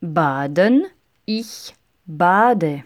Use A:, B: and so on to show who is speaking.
A: baden, ich bade.